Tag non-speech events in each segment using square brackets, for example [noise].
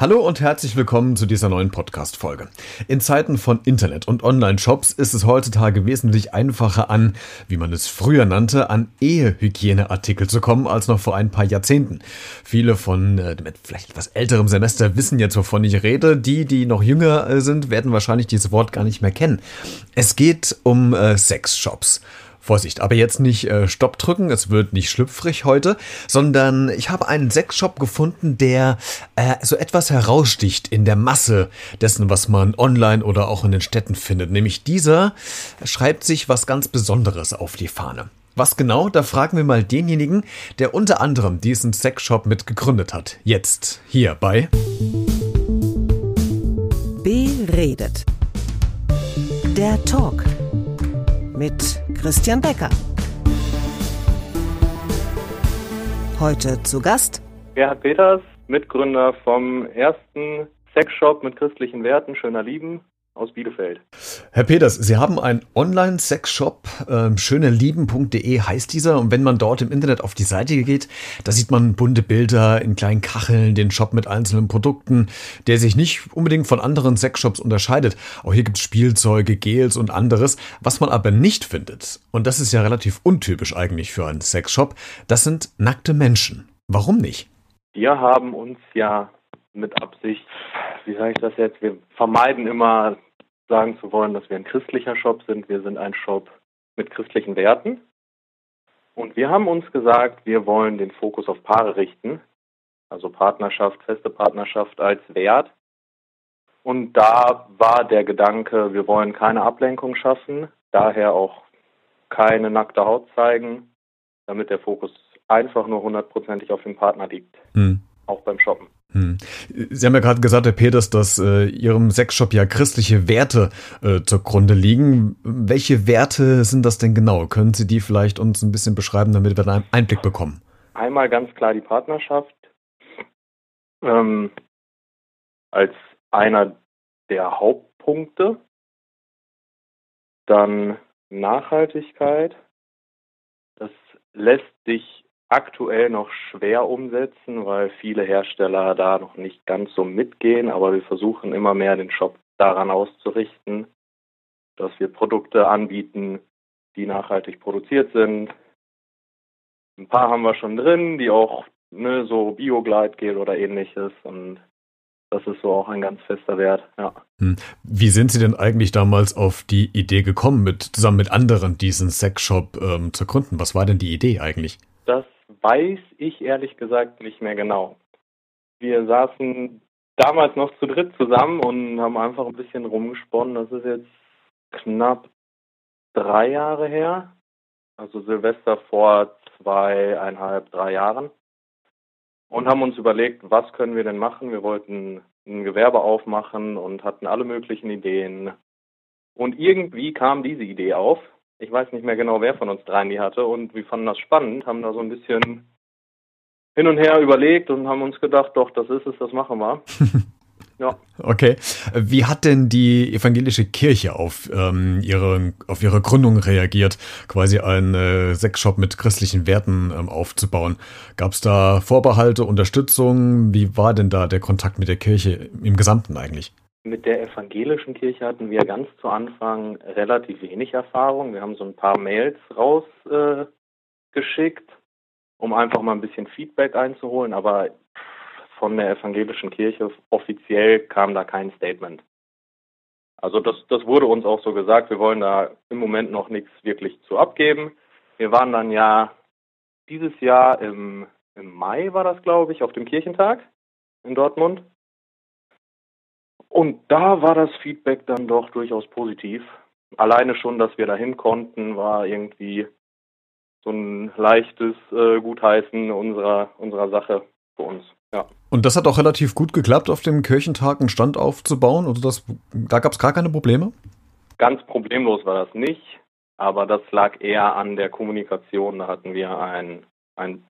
Hallo und herzlich willkommen zu dieser neuen Podcast-Folge. In Zeiten von Internet und Online-Shops ist es heutzutage wesentlich einfacher an, wie man es früher nannte, an Ehehygieneartikel zu kommen, als noch vor ein paar Jahrzehnten. Viele von äh, mit vielleicht etwas älterem Semester wissen jetzt, wovon ich rede. Die, die noch jünger äh, sind, werden wahrscheinlich dieses Wort gar nicht mehr kennen. Es geht um äh, Sexshops. Vorsicht, aber jetzt nicht äh, Stopp drücken, es wird nicht schlüpfrig heute, sondern ich habe einen Sexshop gefunden, der äh, so etwas heraussticht in der Masse dessen, was man online oder auch in den Städten findet. Nämlich dieser schreibt sich was ganz Besonderes auf die Fahne. Was genau, da fragen wir mal denjenigen, der unter anderem diesen Sexshop mit gegründet hat. Jetzt hier bei Beredet. Der Talk mit Christian Becker. Heute zu Gast Gerhard Peters, Mitgründer vom ersten Sexshop mit christlichen Werten, Schöner Lieben aus Bielefeld. Herr Peters, Sie haben einen Online-Sexshop, äh, schönelieben.de heißt dieser. Und wenn man dort im Internet auf die Seite geht, da sieht man bunte Bilder in kleinen Kacheln, den Shop mit einzelnen Produkten, der sich nicht unbedingt von anderen Sexshops unterscheidet. Auch hier gibt es Spielzeuge, Gels und anderes. Was man aber nicht findet, und das ist ja relativ untypisch eigentlich für einen Sexshop, das sind nackte Menschen. Warum nicht? Wir haben uns ja mit Absicht, wie sage ich das jetzt, wir vermeiden immer sagen zu wollen, dass wir ein christlicher Shop sind. Wir sind ein Shop mit christlichen Werten. Und wir haben uns gesagt, wir wollen den Fokus auf Paare richten. Also Partnerschaft, feste Partnerschaft als Wert. Und da war der Gedanke, wir wollen keine Ablenkung schaffen, daher auch keine nackte Haut zeigen, damit der Fokus einfach nur hundertprozentig auf dem Partner liegt. Hm. Auch beim Shoppen. Hm. Sie haben ja gerade gesagt, Herr Peters, dass äh, Ihrem Sexshop ja christliche Werte äh, zugrunde liegen. Welche Werte sind das denn genau? Können Sie die vielleicht uns ein bisschen beschreiben, damit wir da einen Einblick bekommen? Einmal ganz klar die Partnerschaft ähm, als einer der Hauptpunkte. Dann Nachhaltigkeit. Das lässt sich aktuell noch schwer umsetzen, weil viele Hersteller da noch nicht ganz so mitgehen, aber wir versuchen immer mehr den Shop daran auszurichten, dass wir Produkte anbieten, die nachhaltig produziert sind. Ein paar haben wir schon drin, die auch ne, so Bio-Gleitgel oder ähnliches und das ist so auch ein ganz fester Wert, ja. Hm. Wie sind Sie denn eigentlich damals auf die Idee gekommen, mit zusammen mit anderen diesen Sexshop ähm, zu gründen? Was war denn die Idee eigentlich? Das weiß ich ehrlich gesagt nicht mehr genau. Wir saßen damals noch zu dritt zusammen und haben einfach ein bisschen rumgesponnen. Das ist jetzt knapp drei Jahre her. Also Silvester vor zweieinhalb, drei Jahren. Und haben uns überlegt, was können wir denn machen? Wir wollten ein Gewerbe aufmachen und hatten alle möglichen Ideen. Und irgendwie kam diese Idee auf ich weiß nicht mehr genau, wer von uns dreien die hatte und wir fanden das spannend, haben da so ein bisschen hin und her überlegt und haben uns gedacht, doch, das ist es, das machen wir. [laughs] Ja. Okay. Wie hat denn die evangelische Kirche auf, ähm, ihre, auf ihre Gründung reagiert, quasi einen äh, Sexshop mit christlichen Werten ähm, aufzubauen? Gab es da Vorbehalte, Unterstützung? Wie war denn da der Kontakt mit der Kirche im Gesamten eigentlich? Mit der evangelischen Kirche hatten wir ganz zu Anfang relativ wenig Erfahrung. Wir haben so ein paar Mails rausgeschickt, äh, um einfach mal ein bisschen Feedback einzuholen, aber von der evangelischen Kirche offiziell kam da kein Statement. Also das, das wurde uns auch so gesagt, wir wollen da im Moment noch nichts wirklich zu abgeben. Wir waren dann ja dieses Jahr im, im Mai war das, glaube ich, auf dem Kirchentag in Dortmund. Und da war das Feedback dann doch durchaus positiv. Alleine schon, dass wir dahin konnten, war irgendwie so ein leichtes äh, Gutheißen unserer, unserer Sache für uns. Ja. Und das hat auch relativ gut geklappt, auf dem Kirchentag einen Stand aufzubauen. Also das, da gab es gar keine Probleme? Ganz problemlos war das nicht, aber das lag eher an der Kommunikation. Da hatten wir ein, ein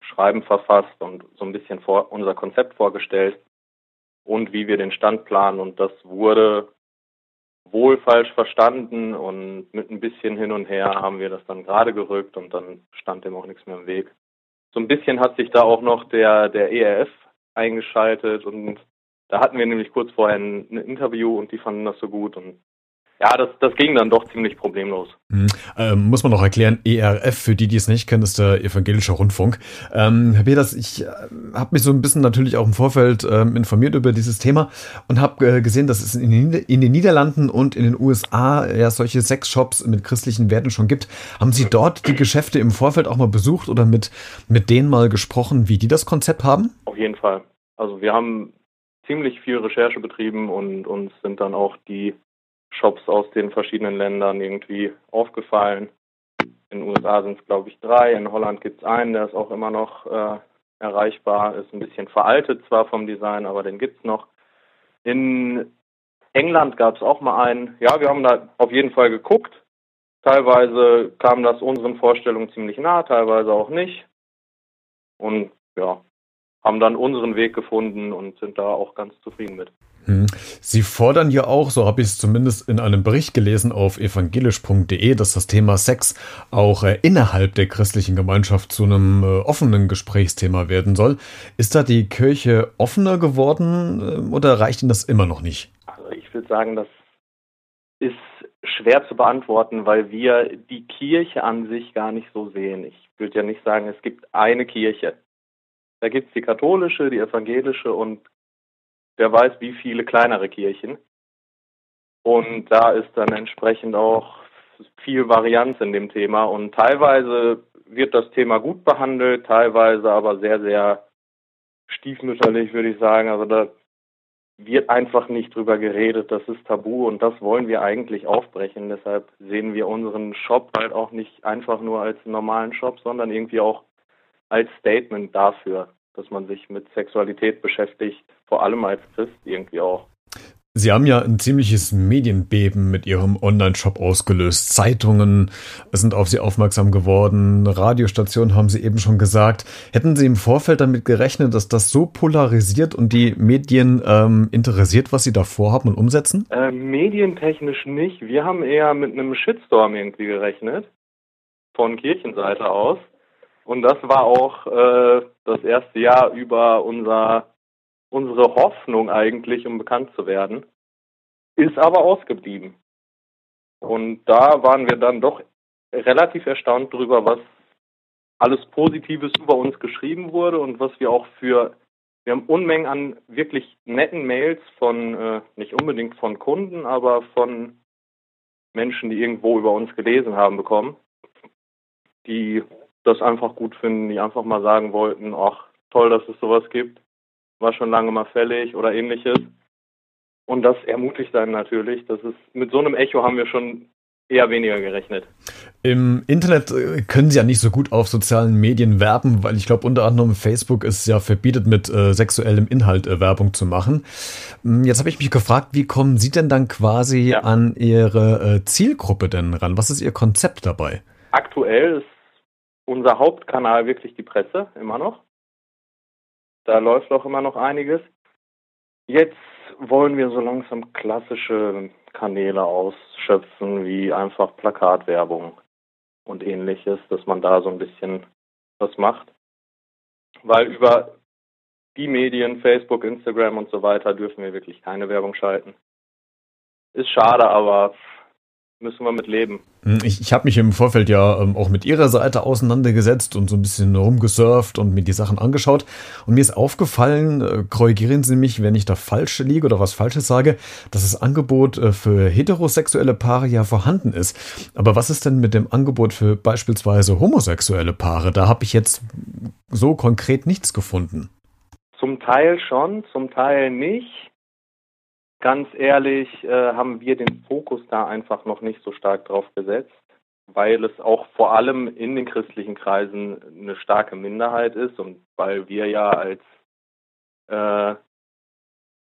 Schreiben verfasst und so ein bisschen vor, unser Konzept vorgestellt und wie wir den Stand planen. Und das wurde wohl falsch verstanden und mit ein bisschen hin und her haben wir das dann gerade gerückt und dann stand dem auch nichts mehr im Weg. So ein bisschen hat sich da auch noch der, der ERF eingeschaltet und Da hatten wir nämlich kurz vorher ein, ein Interview und die fanden das so gut und ja, das, das ging dann doch ziemlich problemlos. Hm. Ähm, muss man noch erklären, ERF, für die, die es nicht kennen, ist der evangelische Rundfunk. Ähm, Herr Peters, ich äh, habe mich so ein bisschen natürlich auch im Vorfeld ähm, informiert über dieses Thema und habe äh, gesehen, dass es in den, in den, Niederlanden und in den USA ja solche Sexshops mit christlichen Werten schon gibt. Haben Sie dort die Geschäfte im Vorfeld auch mal besucht oder mit, mit denen mal gesprochen, wie die das Konzept haben? Auf jeden Fall. Also wir haben ziemlich viel Recherche betrieben und uns sind dann auch die Shops aus den verschiedenen Ländern irgendwie aufgefallen. In den USA sind es, glaube ich, drei. In Holland gibt es einen, der ist auch immer noch äh, erreichbar. Ist ein bisschen veraltet zwar vom Design, aber den gibt es noch. In England gab es auch mal einen. Ja, wir haben da auf jeden Fall geguckt. Teilweise kam das unseren Vorstellungen ziemlich nah, teilweise auch nicht. Und ja, haben dann unseren Weg gefunden und sind da auch ganz zufrieden mit. Hm. Sie fordern ja auch, so habe ich es zumindest in einem Bericht gelesen auf evangelisch.de, dass das Thema Sex auch äh, innerhalb der christlichen Gemeinschaft zu einem äh, offenen Gesprächsthema werden soll. Ist da die Kirche offener geworden äh, oder reicht Ihnen das immer noch nicht? Also ich würde sagen, das ist schwer zu beantworten, weil wir die Kirche an sich gar nicht so sehen. Ich würde ja nicht sagen, es gibt eine Kirche. Da gibt es die katholische, die evangelische und wer weiß wie viele kleinere Kirchen. Und da ist dann entsprechend auch viel Varianz in dem Thema. Und teilweise wird das Thema gut behandelt, teilweise aber sehr, sehr stiefmütterlich, würde ich sagen. Also da wird einfach nicht drüber geredet, das ist tabu und das wollen wir eigentlich aufbrechen. Deshalb sehen wir unseren Shop halt auch nicht einfach nur als normalen Shop, sondern irgendwie auch als Statement dafür, dass man sich mit Sexualität beschäftigt, vor allem als Christ irgendwie auch. Sie haben ja ein ziemliches Medienbeben mit Ihrem Online-Shop ausgelöst. Zeitungen sind auf Sie aufmerksam geworden, Radiostationen haben Sie eben schon gesagt. Hätten Sie im Vorfeld damit gerechnet, dass das so polarisiert und die Medien ähm, interessiert, was Sie da vorhaben und umsetzen? Äh, medientechnisch nicht. Wir haben eher mit einem Shitstorm irgendwie gerechnet, von Kirchenseite aus. Und das war auch äh, das erste Jahr über unser, unsere Hoffnung eigentlich, um bekannt zu werden. Ist aber ausgeblieben. Und da waren wir dann doch relativ erstaunt darüber, was alles Positives über uns geschrieben wurde und was wir auch für, wir haben Unmengen an wirklich netten Mails von, äh, nicht unbedingt von Kunden, aber von Menschen, die irgendwo über uns gelesen haben, bekommen, die das einfach gut finden, die einfach mal sagen wollten, ach, toll, dass es sowas gibt, war schon lange mal fällig oder ähnliches. Und das ermutigt dann natürlich. Das ist, mit so einem Echo haben wir schon eher weniger gerechnet. Im Internet äh, können sie ja nicht so gut auf sozialen Medien werben, weil ich glaube, unter anderem Facebook ist ja verbietet, mit äh, sexuellem Inhalt äh, Werbung zu machen. Hm, jetzt habe ich mich gefragt, wie kommen Sie denn dann quasi ja. an Ihre äh, Zielgruppe denn ran? Was ist Ihr Konzept dabei? Aktuell ist unser Hauptkanal wirklich die Presse, immer noch. Da läuft auch immer noch einiges. Jetzt wollen wir so langsam klassische Kanäle ausschöpfen, wie einfach Plakatwerbung und ähnliches, dass man da so ein bisschen was macht. Weil über die Medien, Facebook, Instagram und so weiter, dürfen wir wirklich keine Werbung schalten. Ist schade, aber müssen wir mit leben. Hm, ich, ich habe mich im Vorfeld ja ähm, auch mit ihrer Seite auseinandergesetzt und so ein bisschen rumgesurft und mir die Sachen angeschaut. Und mir ist aufgefallen, äh, korrigieren Sie mich, wenn ich da falsch liege oder was Falsches sage, dass das Angebot äh, für heterosexuelle Paare ja vorhanden ist. Aber was ist denn mit dem Angebot für beispielsweise homosexuelle Paare? Da habe ich jetzt so konkret nichts gefunden. Zum Teil schon, zum Teil nicht Ganz ehrlich äh, haben wir den Fokus da einfach noch nicht so stark drauf gesetzt, weil es auch vor allem in den christlichen Kreisen eine starke Minderheit ist und weil wir ja als äh,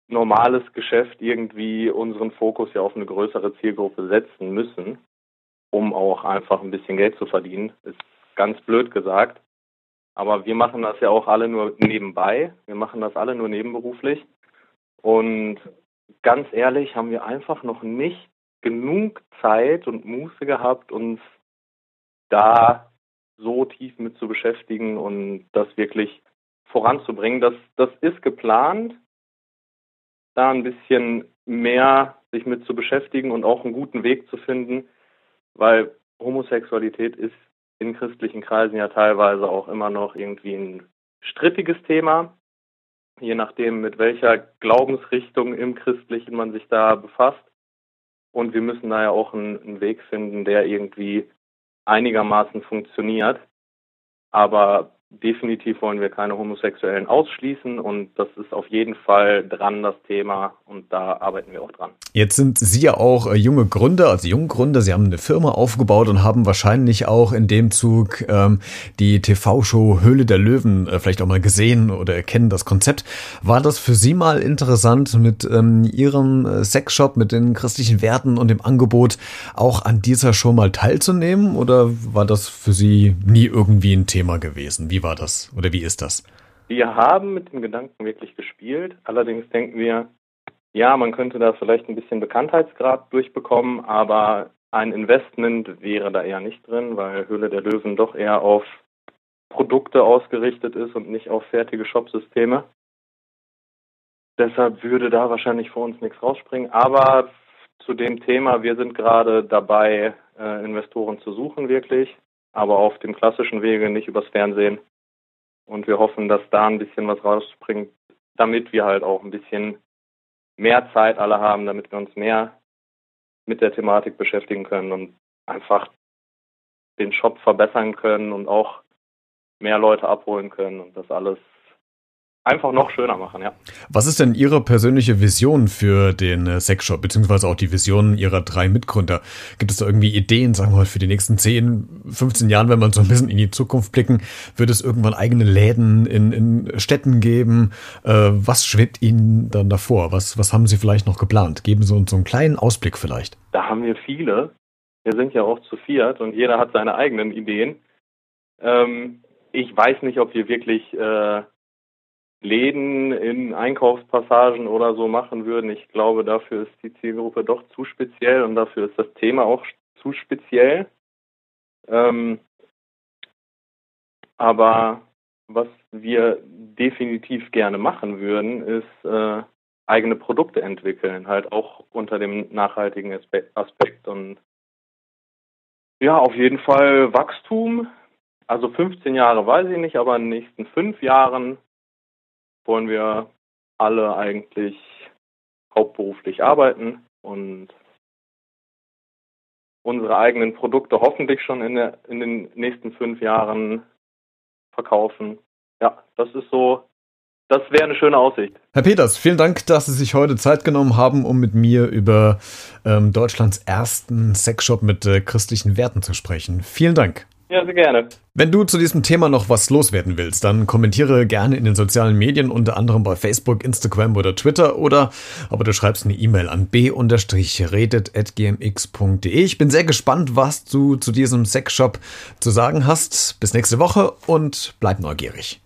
normales Geschäft irgendwie unseren Fokus ja auf eine größere Zielgruppe setzen müssen, um auch einfach ein bisschen Geld zu verdienen. Ist ganz blöd gesagt. Aber wir machen das ja auch alle nur nebenbei. Wir machen das alle nur nebenberuflich. Und ganz ehrlich, haben wir einfach noch nicht genug Zeit und Muße gehabt, uns da so tief mit zu beschäftigen und das wirklich voranzubringen. Das, das ist geplant. da ein bisschen mehr sich mit zu beschäftigen und auch einen guten Weg zu finden, weil Homosexualität ist in christlichen Kreisen ja teilweise auch immer noch irgendwie ein strittiges Thema, je nachdem, mit welcher Glaubensrichtung im Christlichen man sich da befasst. Und wir müssen da ja auch einen, einen Weg finden, der irgendwie einigermaßen funktioniert. Aber definitiv wollen wir keine Homosexuellen ausschließen und das ist auf jeden Fall dran, das Thema und da arbeiten wir auch dran. Jetzt sind Sie ja auch äh, junge Gründer, also Junggründer. Sie haben eine Firma aufgebaut und haben wahrscheinlich auch in dem Zug ähm, die TV-Show Höhle der Löwen äh, vielleicht auch mal gesehen oder erkennen das Konzept. War das für Sie mal interessant, mit ähm, Ihrem äh, Sexshop, mit den christlichen Werten und dem Angebot auch an dieser Show mal teilzunehmen oder war das für Sie nie irgendwie ein Thema gewesen? Wie wie war das oder wie ist das? Wir haben mit dem Gedanken wirklich gespielt. Allerdings denken wir, ja, man könnte da vielleicht ein bisschen Bekanntheitsgrad durchbekommen, aber ein Investment wäre da eher nicht drin, weil Höhle der Löwen doch eher auf Produkte ausgerichtet ist und nicht auf fertige Shopsysteme. Deshalb würde da wahrscheinlich für uns nichts rausspringen. Aber zu dem Thema, wir sind gerade dabei, äh, Investoren zu suchen, wirklich aber auf dem klassischen Wege, nicht übers Fernsehen. Und wir hoffen, dass da ein bisschen was rausspringt, damit wir halt auch ein bisschen mehr Zeit alle haben, damit wir uns mehr mit der Thematik beschäftigen können und einfach den Shop verbessern können und auch mehr Leute abholen können und das alles einfach noch schöner machen, ja. Was ist denn Ihre persönliche Vision für den äh, Sexshop, beziehungsweise auch die Vision Ihrer drei Mitgründer? Gibt es da irgendwie Ideen, sagen wir mal, für die nächsten 10, 15 Jahren, wenn man so ein bisschen in die Zukunft blicken, wird es irgendwann eigene Läden in, in Städten geben? Äh, was schwebt Ihnen dann davor? Was, was haben Sie vielleicht noch geplant? Geben Sie uns so einen kleinen Ausblick vielleicht. Da haben wir viele. Wir sind ja auch zu viert und jeder hat seine eigenen Ideen. Ähm, ich weiß nicht, ob wir wirklich äh, Läden in Einkaufspassagen oder so machen würden. Ich glaube, dafür ist die Zielgruppe doch zu speziell und dafür ist das Thema auch zu speziell. Ähm, aber was wir definitiv gerne machen würden, ist äh, eigene Produkte entwickeln, halt auch unter dem nachhaltigen Aspekt und ja, auf jeden Fall Wachstum. Also 15 Jahre weiß ich nicht, aber in den nächsten fünf Jahren wollen wir alle eigentlich hauptberuflich arbeiten und unsere eigenen Produkte hoffentlich schon in, der, in den nächsten fünf Jahren verkaufen. Ja, das ist so das wäre eine schöne Aussicht. Herr Peters, vielen Dank, dass Sie sich heute Zeit genommen haben, um mit mir über ähm, Deutschlands ersten Sexshop mit äh, christlichen Werten zu sprechen. Vielen Dank. Ja, sehr gerne. Wenn du zu diesem Thema noch was loswerden willst, dann kommentiere gerne in den sozialen Medien, unter anderem bei Facebook, Instagram oder Twitter oder aber du schreibst eine E-Mail an b-redet.gmx.de. Ich bin sehr gespannt, was du zu diesem Sexshop zu sagen hast. Bis nächste Woche und bleib neugierig.